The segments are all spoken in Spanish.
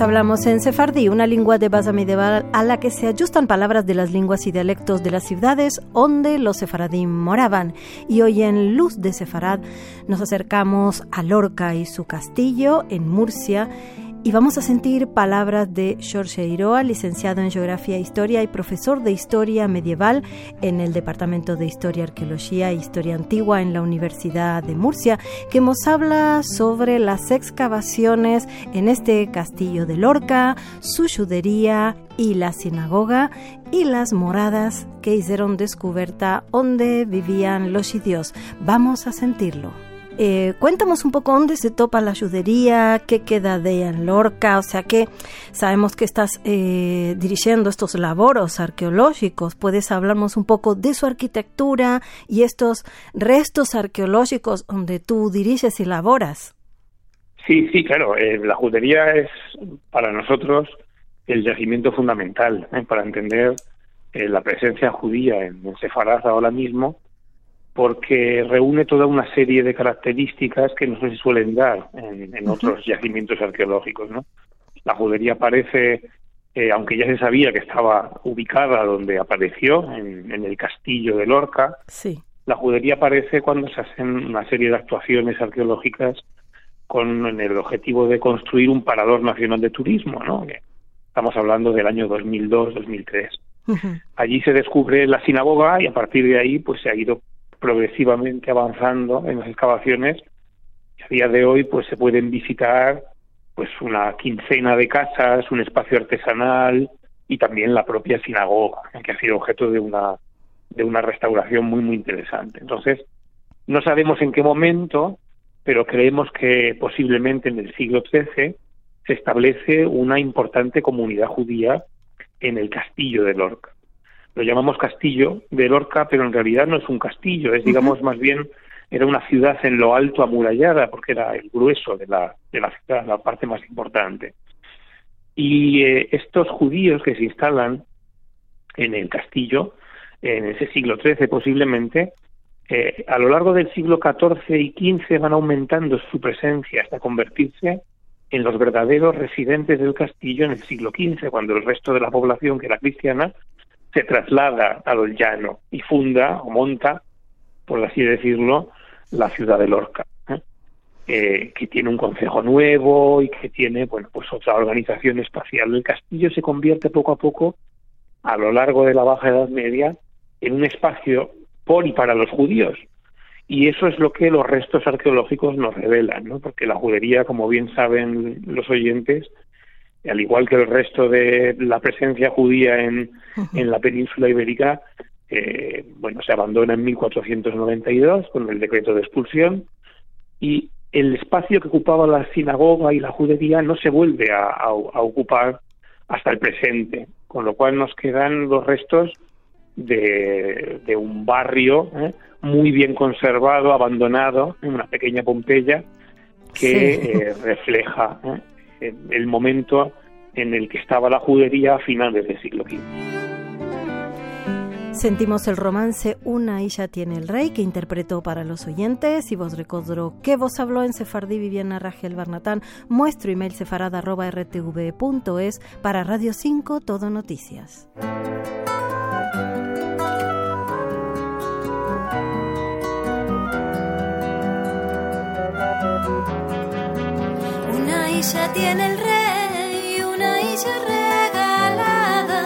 Hablamos en sefardí, una lengua de base medieval a la que se ajustan palabras de las lenguas y dialectos de las ciudades donde los sefaradí moraban. Y hoy en Luz de Sefarad nos acercamos a Lorca y su castillo en Murcia y vamos a sentir palabras de Jorge Iroa, licenciado en Geografía e Historia y profesor de Historia Medieval en el Departamento de Historia, Arqueología e Historia Antigua en la Universidad de Murcia, que nos habla sobre las excavaciones en este castillo de Lorca, su judería y la sinagoga y las moradas que hicieron descubierta donde vivían los judíos. Vamos a sentirlo. Eh, cuéntanos un poco dónde se topa la judería, qué queda de en Lorca, o sea que sabemos que estás eh, dirigiendo estos laboros arqueológicos. ¿Puedes hablarnos un poco de su arquitectura y estos restos arqueológicos donde tú diriges y laboras? Sí, sí, claro. Eh, la judería es para nosotros el yacimiento fundamental para entender la presencia judía en, Sefarad ahora mismo porque reúne toda una serie de características que no se suelen dar en, otros yacimientos arqueológicos. ¿no? La judería aparece, eh, aunque ya se sabía que estaba ubicada donde apareció, en, el castillo de Lorca, sí. la judería aparece cuando se hacen una serie de actuaciones arqueológicas con el objetivo de construir un parador nacional de turismo, ¿no? Estamos hablando del año 2002-2003. Allí se descubre la sinagoga y a partir de ahí pues se ha ido progresivamente avanzando en las excavaciones. A día de hoy, pues se pueden visitar pues una quincena de casas, un espacio artesanal y también la propia sinagoga, que ha sido objeto de una de una restauración muy muy interesante. Entonces, no sabemos en qué momento, pero creemos que posiblemente en el siglo XIII se establece una importante comunidad judía en el castillo de Lorca lo llamamos castillo de Lorca, pero en realidad no es un castillo, es digamos más bien era una ciudad en lo alto amurallada porque era el grueso de la, de la ciudad, la parte más importante. Y eh, estos judíos que se instalan en el castillo, en ese siglo XIII posiblemente, eh, a lo largo del siglo XIV y XV van aumentando su presencia hasta convertirse en los verdaderos residentes del castillo en el siglo XV, cuando el resto de la población, que era cristiana, se traslada a lo llano y funda o monta, por así decirlo, la ciudad de Lorca, ¿eh? Eh, que tiene un consejo nuevo y que tiene, bueno, pues otra organización espacial. El castillo se convierte poco a poco, a lo largo de la Baja Edad Media, en un espacio por y para los judíos. Y eso es lo que los restos arqueológicos nos revelan, ¿no? Porque la judería, como bien saben los oyentes, al igual que el resto de la presencia judía en, en la península ibérica, eh, bueno, se abandona en 1492 con el decreto de expulsión y el espacio que ocupaba la sinagoga y la judería no se vuelve a, ocupar hasta el presente, con lo cual nos quedan los restos de, de un barrio ¿eh? muy bien conservado, abandonado, en una pequeña Pompeya, que eh, refleja el momento en el que estaba la judería a finales del siglo XV. Sentimos el romance Una hija tiene el rey que interpretó para los oyentes y vos recordó que vos habló en Sefardí Viviana Rachel Barnatán. Muestro email sefarada.rtv.es para Radio 5 Todo Noticias. Una hija tiene el rey regalada,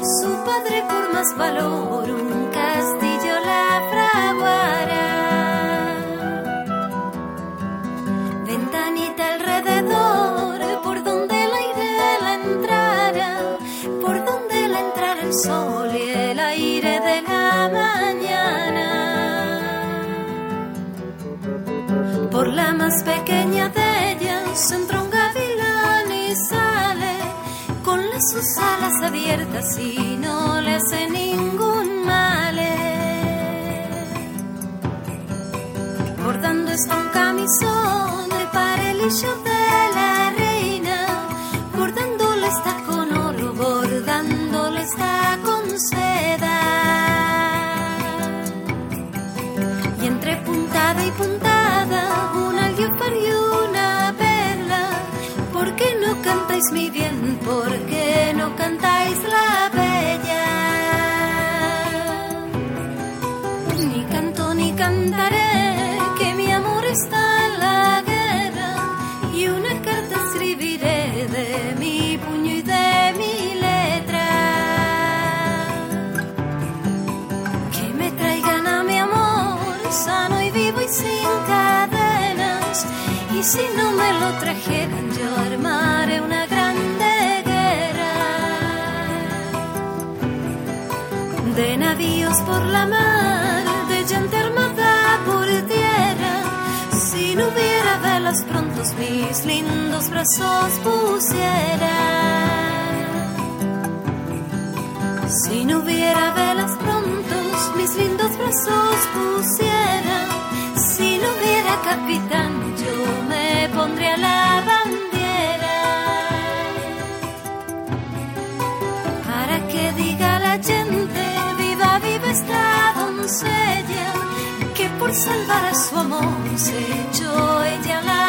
su padre por más valor un castillo la fraguará. Ventanita alrededor, por donde el aire la entrara, por donde la entrara el sol y el aire de la mañana. Por la más pequeña de ellas alas abiertas y no le hace ningún mal. está un camisón de parelillo de la reina, bordándole está con oro, bordándole está con seda. Y entre puntada y puntada, un alquiopar y una perla, ¿por qué no cantáis mi bien? ¿Por qué Ni canto ni cantaré que mi amor está en la guerra y una carta escribiré de mi puño y de mi letra. Que me traigan a mi amor sano y vivo y sin cadenas y si no me lo trajeran yo armaré una grande guerra de navíos por la mar, gente armada por tierra. Si no hubiera velas prontos, mis lindos brazos pusiera. Si no salvar a su amor, se echó ella la